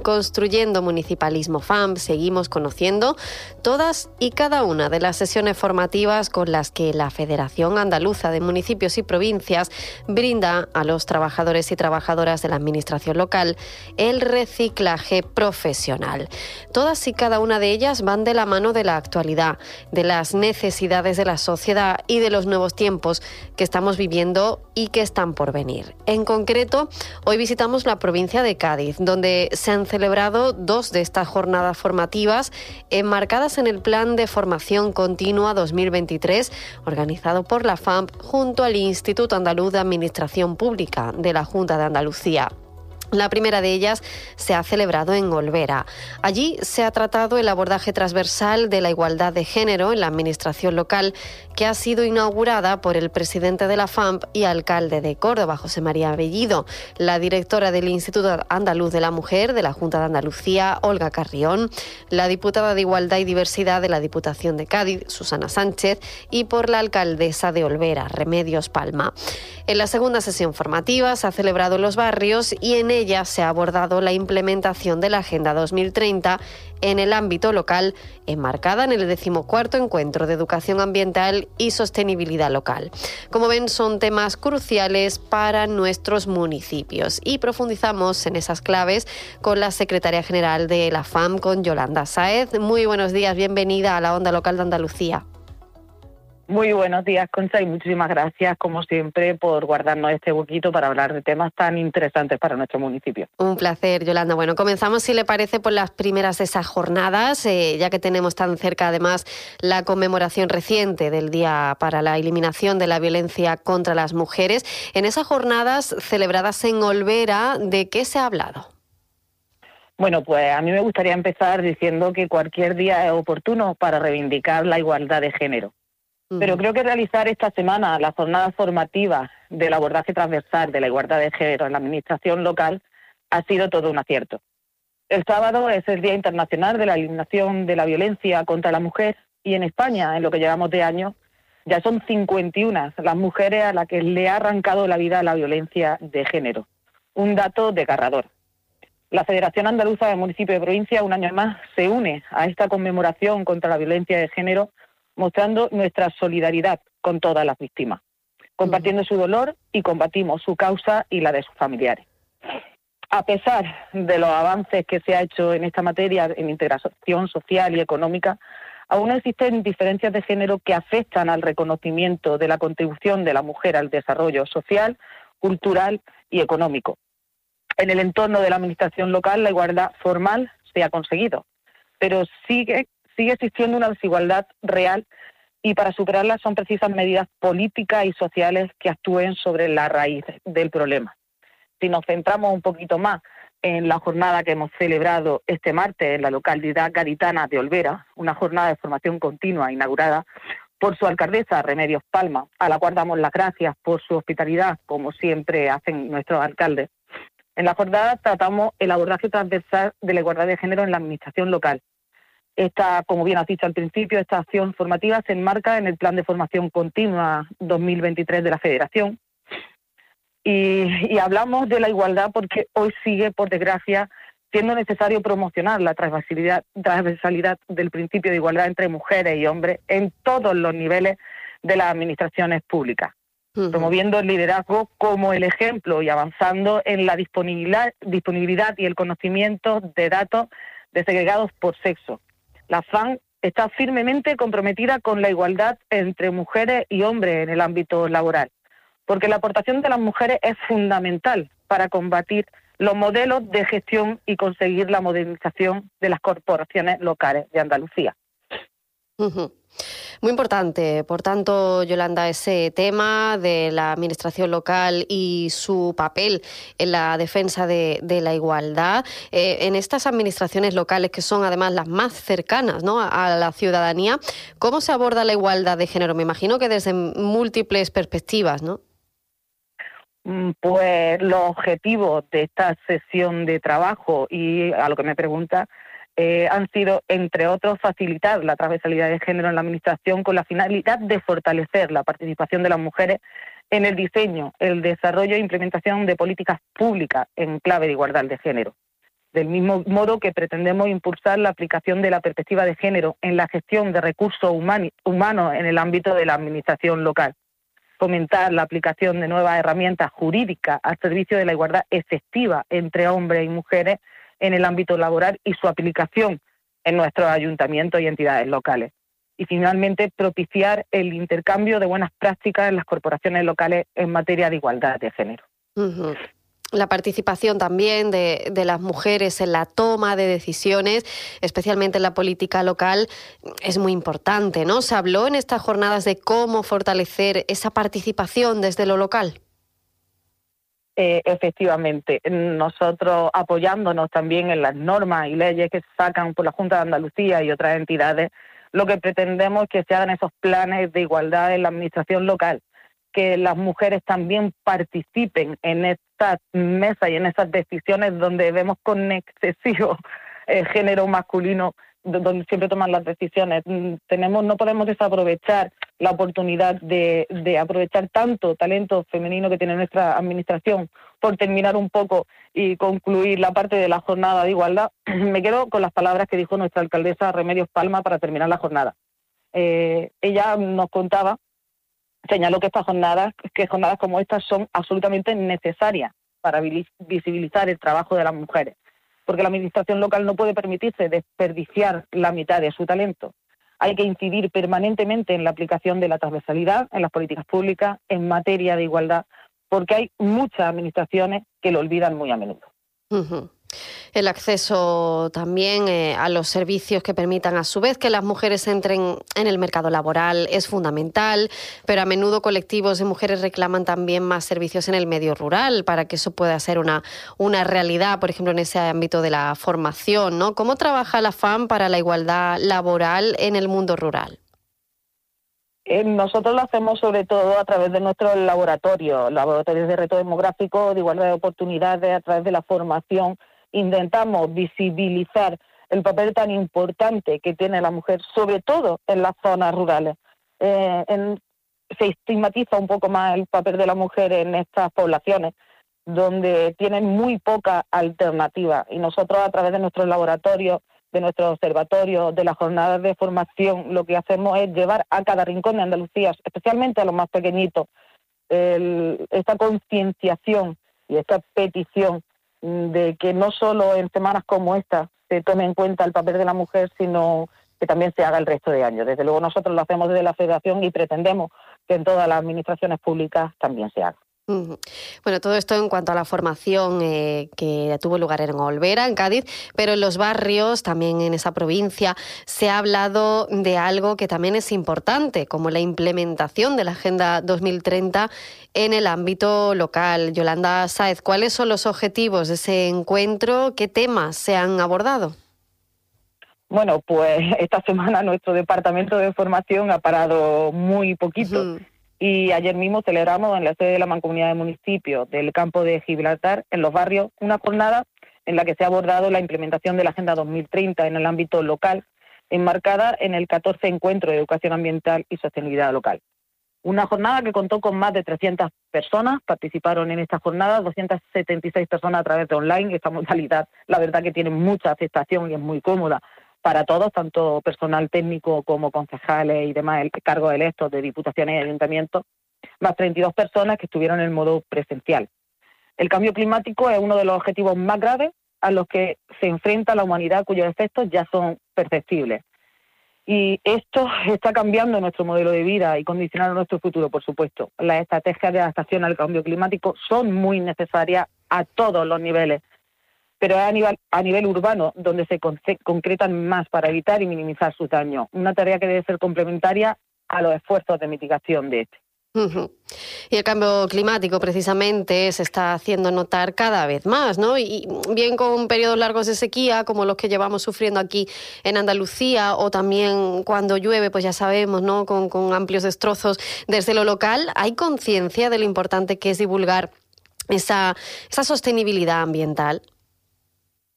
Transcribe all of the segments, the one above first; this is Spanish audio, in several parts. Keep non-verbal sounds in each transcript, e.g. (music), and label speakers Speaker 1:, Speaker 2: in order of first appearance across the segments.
Speaker 1: Construyendo Municipalismo FAM seguimos conociendo todas y cada una de las sesiones formativas con las que la Federación Andaluza de Municipios y Provincias brinda a los trabajadores y trabajadoras de la Administración local el reciclaje profesional. Todas y cada una de ellas van de la mano de la actualidad, de las necesidades de la sociedad y de los nuevos tiempos que estamos viviendo y que están por venir. En concreto, hoy visitamos la provincia de Cádiz, donde se han dos de estas jornadas formativas enmarcadas en el Plan de Formación Continua 2023 organizado por la FAMP junto al Instituto Andaluz de Administración Pública de la Junta de Andalucía. La primera de ellas se ha celebrado en Olvera. Allí se ha tratado el abordaje transversal de la igualdad de género en la administración local, que ha sido inaugurada por el presidente de la FAMP y alcalde de Córdoba, José María Bellido, la directora del Instituto Andaluz de la Mujer de la Junta de Andalucía, Olga Carrión, la diputada de Igualdad y Diversidad de la Diputación de Cádiz, Susana Sánchez, y por la alcaldesa de Olvera, Remedios Palma. En la segunda sesión formativa se ha celebrado en los barrios y en ella se ha abordado la implementación de la Agenda 2030 en el ámbito local, enmarcada en el decimocuarto encuentro de educación ambiental y sostenibilidad local. Como ven, son temas cruciales para nuestros municipios y profundizamos en esas claves con la secretaria general de la FAM, con Yolanda Saez. Muy buenos días, bienvenida a la Onda Local de Andalucía.
Speaker 2: Muy buenos días, Concha, y muchísimas gracias, como siempre, por guardarnos este huequito para hablar de temas tan interesantes para nuestro municipio.
Speaker 1: Un placer, Yolanda. Bueno, comenzamos, si le parece, por las primeras de esas jornadas, eh, ya que tenemos tan cerca, además, la conmemoración reciente del Día para la Eliminación de la Violencia contra las Mujeres. En esas jornadas celebradas en Olvera, ¿de qué se ha hablado?
Speaker 2: Bueno, pues a mí me gustaría empezar diciendo que cualquier día es oportuno para reivindicar la igualdad de género pero creo que realizar esta semana la jornada formativa del abordaje transversal de la igualdad de género en la administración local ha sido todo un acierto. El sábado es el Día Internacional de la Eliminación de la Violencia contra la Mujer y en España, en lo que llevamos de año, ya son 51 las mujeres a las que le ha arrancado la vida la violencia de género. Un dato desgarrador. La Federación Andaluza de Municipios y Provincia, un año más, se une a esta conmemoración contra la violencia de género mostrando nuestra solidaridad con todas las víctimas, compartiendo su dolor y combatimos su causa y la de sus familiares. A pesar de los avances que se ha hecho en esta materia, en integración social y económica, aún existen diferencias de género que afectan al reconocimiento de la contribución de la mujer al desarrollo social, cultural y económico. En el entorno de la administración local, la igualdad formal se ha conseguido, pero sigue sigue existiendo una desigualdad real y para superarla son precisas medidas políticas y sociales que actúen sobre la raíz del problema. Si nos centramos un poquito más en la jornada que hemos celebrado este martes en la localidad gaditana de Olvera, una jornada de formación continua inaugurada por su alcaldesa Remedios Palma, a la cual damos las gracias por su hospitalidad, como siempre hacen nuestros alcaldes. En la jornada tratamos el abordaje transversal de la igualdad de género en la administración local, esta, como bien has dicho al principio, esta acción formativa se enmarca en el Plan de Formación Continua 2023 de la Federación. Y, hablamos de la igualdad porque hoy sigue, por desgracia, siendo necesario promocionar la transversalidad, transversalidad del principio de igualdad entre mujeres y hombres en todos los niveles de las administraciones públicas, promoviendo el liderazgo como el ejemplo y avanzando en la disponibilidad, disponibilidad y el conocimiento de datos desegregados por sexo, la FAN está firmemente comprometida con la igualdad entre mujeres y hombres en el ámbito laboral, porque la aportación de las mujeres es fundamental para combatir los modelos de gestión y conseguir la modernización de las corporaciones locales de Andalucía.
Speaker 1: Muy importante, por tanto, Yolanda, ese tema de la administración local y su papel en la defensa de, la igualdad. Eh, en estas administraciones locales, que son además las más cercanas ¿no? a, la ciudadanía, ¿cómo se aborda la igualdad de género? Me imagino que desde múltiples perspectivas, ¿no?
Speaker 2: Mm, pues los objetivos de esta sesión de trabajo y a lo que me pregunta eh, han sido, entre otros, facilitar la transversalidad de género en la Administración con la finalidad de fortalecer la participación de las mujeres en el diseño, el desarrollo e implementación de políticas públicas en clave de igualdad de género. Del mismo modo que pretendemos impulsar la aplicación de la perspectiva de género en la gestión de recursos humanos en el ámbito de la Administración local fomentar la aplicación de nuevas herramientas jurídicas al servicio de la igualdad efectiva entre hombres y mujeres en el ámbito laboral y su aplicación en nuestros ayuntamientos y entidades locales. Y finalmente, propiciar el intercambio de buenas prácticas en las corporaciones locales en materia de igualdad de género.
Speaker 1: La participación también de, las mujeres en la toma de decisiones, especialmente en la política local, es muy importante, ¿no? Se habló en estas jornadas de cómo fortalecer esa participación desde lo local.
Speaker 2: Eh, efectivamente, nosotros apoyándonos también en las normas y leyes que se sacan por la Junta de Andalucía y otras entidades, lo que pretendemos es que se hagan esos planes de igualdad en la administración local, que las mujeres también participen en estas mesas y en esas decisiones donde vemos con excesivo eh, género masculino donde siempre toman las decisiones. Mm, tenemos, no podemos desaprovechar la oportunidad de, aprovechar tanto talento femenino que tiene nuestra administración. Por terminar un poco y concluir la parte de la jornada de igualdad, (clears throat) me quedo con las palabras que dijo nuestra alcaldesa Remedios Palma para terminar la jornada. Eh, ella nos contaba, señaló que estas jornadas, que jornadas como estas son absolutamente necesarias para visibilizar el trabajo de las mujeres porque la administración local no puede permitirse desperdiciar la mitad de su talento. Hay que incidir permanentemente en la aplicación de la transversalidad en las políticas públicas en materia de igualdad, porque hay muchas administraciones que lo olvidan muy a menudo.
Speaker 1: El acceso también eh, a los servicios que permitan a su vez que las mujeres entren en el mercado laboral es fundamental, pero a menudo colectivos de mujeres reclaman también más servicios en el medio rural para que eso pueda ser una, una realidad, por ejemplo, en ese ámbito de la formación. ¿no? ¿Cómo trabaja la FAM para la igualdad laboral en el mundo rural?
Speaker 2: Eh, nosotros lo hacemos sobre todo a través de nuestros laboratorios, laboratorios de reto demográfico, de igualdad de oportunidades, a través de la formación intentamos visibilizar el papel tan importante que tiene la mujer, sobre todo en las zonas rurales. Eh, se estigmatiza un poco más el papel de la mujer en estas poblaciones, donde tienen muy poca alternativa. Y nosotros, a través de nuestros laboratorios, de nuestros observatorios, de las jornadas de formación, lo que hacemos es llevar a cada rincón de Andalucía, especialmente a los más pequeñitos, esta concienciación y esta petición de que no solo en semanas como esta se tome en cuenta el papel de la mujer, sino que también se haga el resto de años. Desde luego nosotros lo hacemos desde la Federación y pretendemos que en todas las administraciones públicas también se haga.
Speaker 1: Bueno, todo esto en cuanto a la formación eh, que tuvo lugar en Olvera, en Cádiz, pero en los barrios, también en esa provincia, se ha hablado de algo que también es importante, como la implementación de la Agenda 2030 en el ámbito local. Yolanda Sáez, ¿cuáles son los objetivos de ese encuentro? ¿Qué temas se han abordado?
Speaker 2: Bueno, pues esta semana nuestro departamento de formación ha parado muy poquito. Y ayer mismo celebramos en la sede de la Mancomunidad de Municipios del campo de Gibraltar, en los barrios, una jornada en la que se ha abordado la implementación de la Agenda 2030 en el ámbito local, enmarcada en el 14 Encuentro de Educación Ambiental y Sostenibilidad Local. Una jornada que contó con más de 300 personas, participaron en esta jornada, 276 personas a través de online. Esta modalidad, la verdad que tiene mucha aceptación y es muy cómoda para todos, tanto personal técnico como concejales y demás, el cargo electos de diputaciones y ayuntamientos, más 32 personas que estuvieron en modo presencial. El cambio climático es uno de los objetivos más graves a los que se enfrenta la humanidad, cuyos efectos ya son perceptibles. Y esto está cambiando nuestro modelo de vida y condicionando nuestro futuro, por supuesto. Las estrategias de adaptación al cambio climático son muy necesarias a todos los niveles pero a nivel, a nivel urbano donde se, concretan más para evitar y minimizar su daño. Una tarea que debe ser complementaria a los esfuerzos de mitigación de este.
Speaker 1: Y el cambio climático precisamente se está haciendo notar cada vez más, ¿no? Y bien con periodos largos de sequía como los que llevamos sufriendo aquí en Andalucía o también cuando llueve, pues ya sabemos, ¿no? Con, amplios destrozos desde lo local, ¿hay conciencia de lo importante que es divulgar esa sostenibilidad ambiental?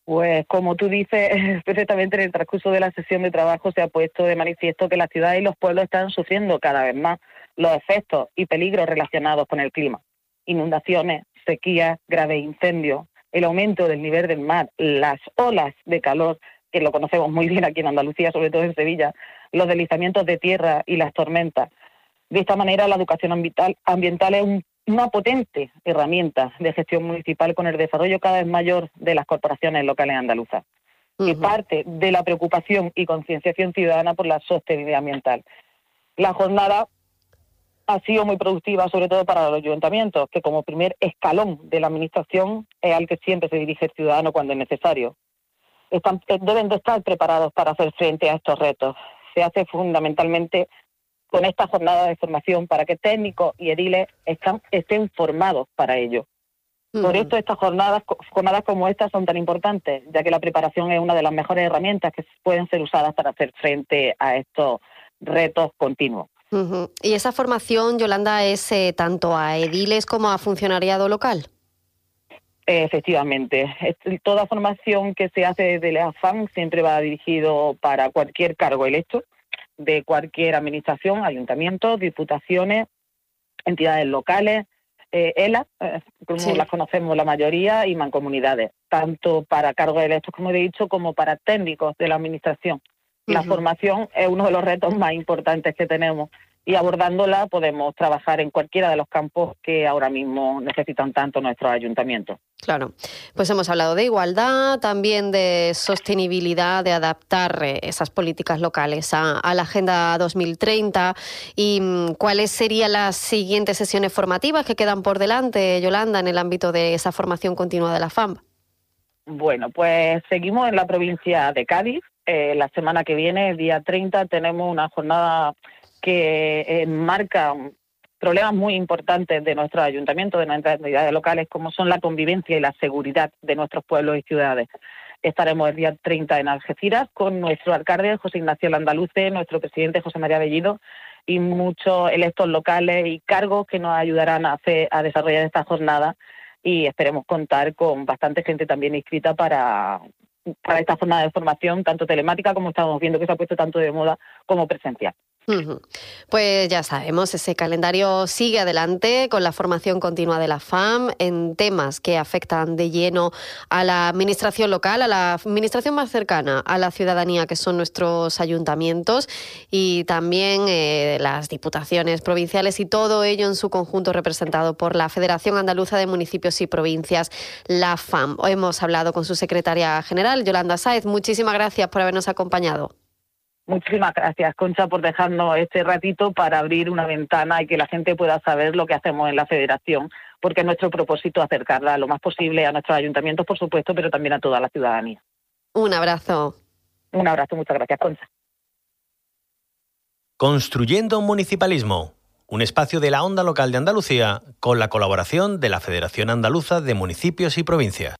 Speaker 2: Pues como tú dices, (laughs) perfectamente en el transcurso de la sesión de trabajo se ha puesto de manifiesto que las ciudades y los pueblos están sufriendo cada vez más los efectos y peligros relacionados con el clima. Inundaciones, sequías, graves incendios, el aumento del nivel del mar, las olas de calor, que lo conocemos muy bien aquí en Andalucía, sobre todo en Sevilla, los deslizamientos de tierra y las tormentas. De esta manera, la educación ambiental, ambiental es un una potente herramienta de gestión municipal con el desarrollo cada vez mayor de las corporaciones locales andaluzas, y parte de la preocupación y concienciación ciudadana por la sostenibilidad ambiental. La jornada ha sido muy productiva, sobre todo para los ayuntamientos, que como primer escalón de la Administración es al que siempre se dirige el ciudadano cuando es necesario. Están, eh, deben de estar preparados para hacer frente a estos retos. Se hace fundamentalmente con esta jornada de formación para que técnicos y ediles estén formados para ello. Por esto estas jornadas, jornadas como estas son tan importantes, ya que la preparación es una de las mejores herramientas que pueden ser usadas para hacer frente a estos retos continuos.
Speaker 1: ¿Y esa formación, Yolanda, es eh, tanto a ediles como a funcionariado local?
Speaker 2: Efectivamente, toda formación que se hace desde la AFAM siempre va dirigido para cualquier cargo electo, de cualquier administración, ayuntamientos, diputaciones, entidades locales, eh, ELA, eh, como las conocemos la mayoría, y mancomunidades, tanto para cargos electos, como he dicho, como para técnicos de la administración. La formación es uno de los retos más importantes que tenemos y abordándola podemos trabajar en cualquiera de los campos que ahora mismo necesitan tanto nuestros ayuntamientos.
Speaker 1: Claro, pues hemos hablado de igualdad, también de sostenibilidad, de adaptar eh, esas políticas locales a, la Agenda 2030 y mm, cuáles serían las siguientes sesiones formativas que quedan por delante, Yolanda, en el ámbito de esa formación continua de la FAM.
Speaker 2: Bueno, pues seguimos en la provincia de Cádiz. Eh, la semana que viene, el día 30, tenemos una jornada que enmarca problemas muy importantes de nuestros ayuntamientos, de nuestras entidades locales, como son la convivencia y la seguridad de nuestros pueblos y ciudades. Estaremos el día 30 en Algeciras con nuestro alcalde José Ignacio Landaluce, nuestro presidente José María Bellido y muchos electos locales y cargos que nos ayudarán a, hacer, a desarrollar esta jornada y esperemos contar con bastante gente también inscrita para, para esta jornada de formación, tanto telemática como estamos viendo que se ha puesto tanto de moda como presencial.
Speaker 1: Pues ya sabemos, ese calendario sigue adelante con la formación continua de la FAM en temas que afectan de lleno a la administración local, a la administración más cercana a la ciudadanía, que son nuestros ayuntamientos, y también eh, las diputaciones provinciales y todo ello en su conjunto representado por la Federación Andaluza de Municipios y Provincias, la FAM. Hoy hemos hablado con su secretaria general, Yolanda Sáez. Muchísimas gracias por habernos acompañado.
Speaker 2: Muchísimas gracias, Concha, por dejarnos este ratito para abrir una ventana y que la gente pueda saber lo que hacemos en la Federación, porque es nuestro propósito acercarla lo más posible a nuestros ayuntamientos, por supuesto, pero también a toda la ciudadanía.
Speaker 1: Un abrazo.
Speaker 2: Un abrazo, muchas gracias, Concha.
Speaker 3: Construyendo un municipalismo, un espacio de la onda local de Andalucía con la colaboración de la Federación Andaluza de Municipios y Provincias.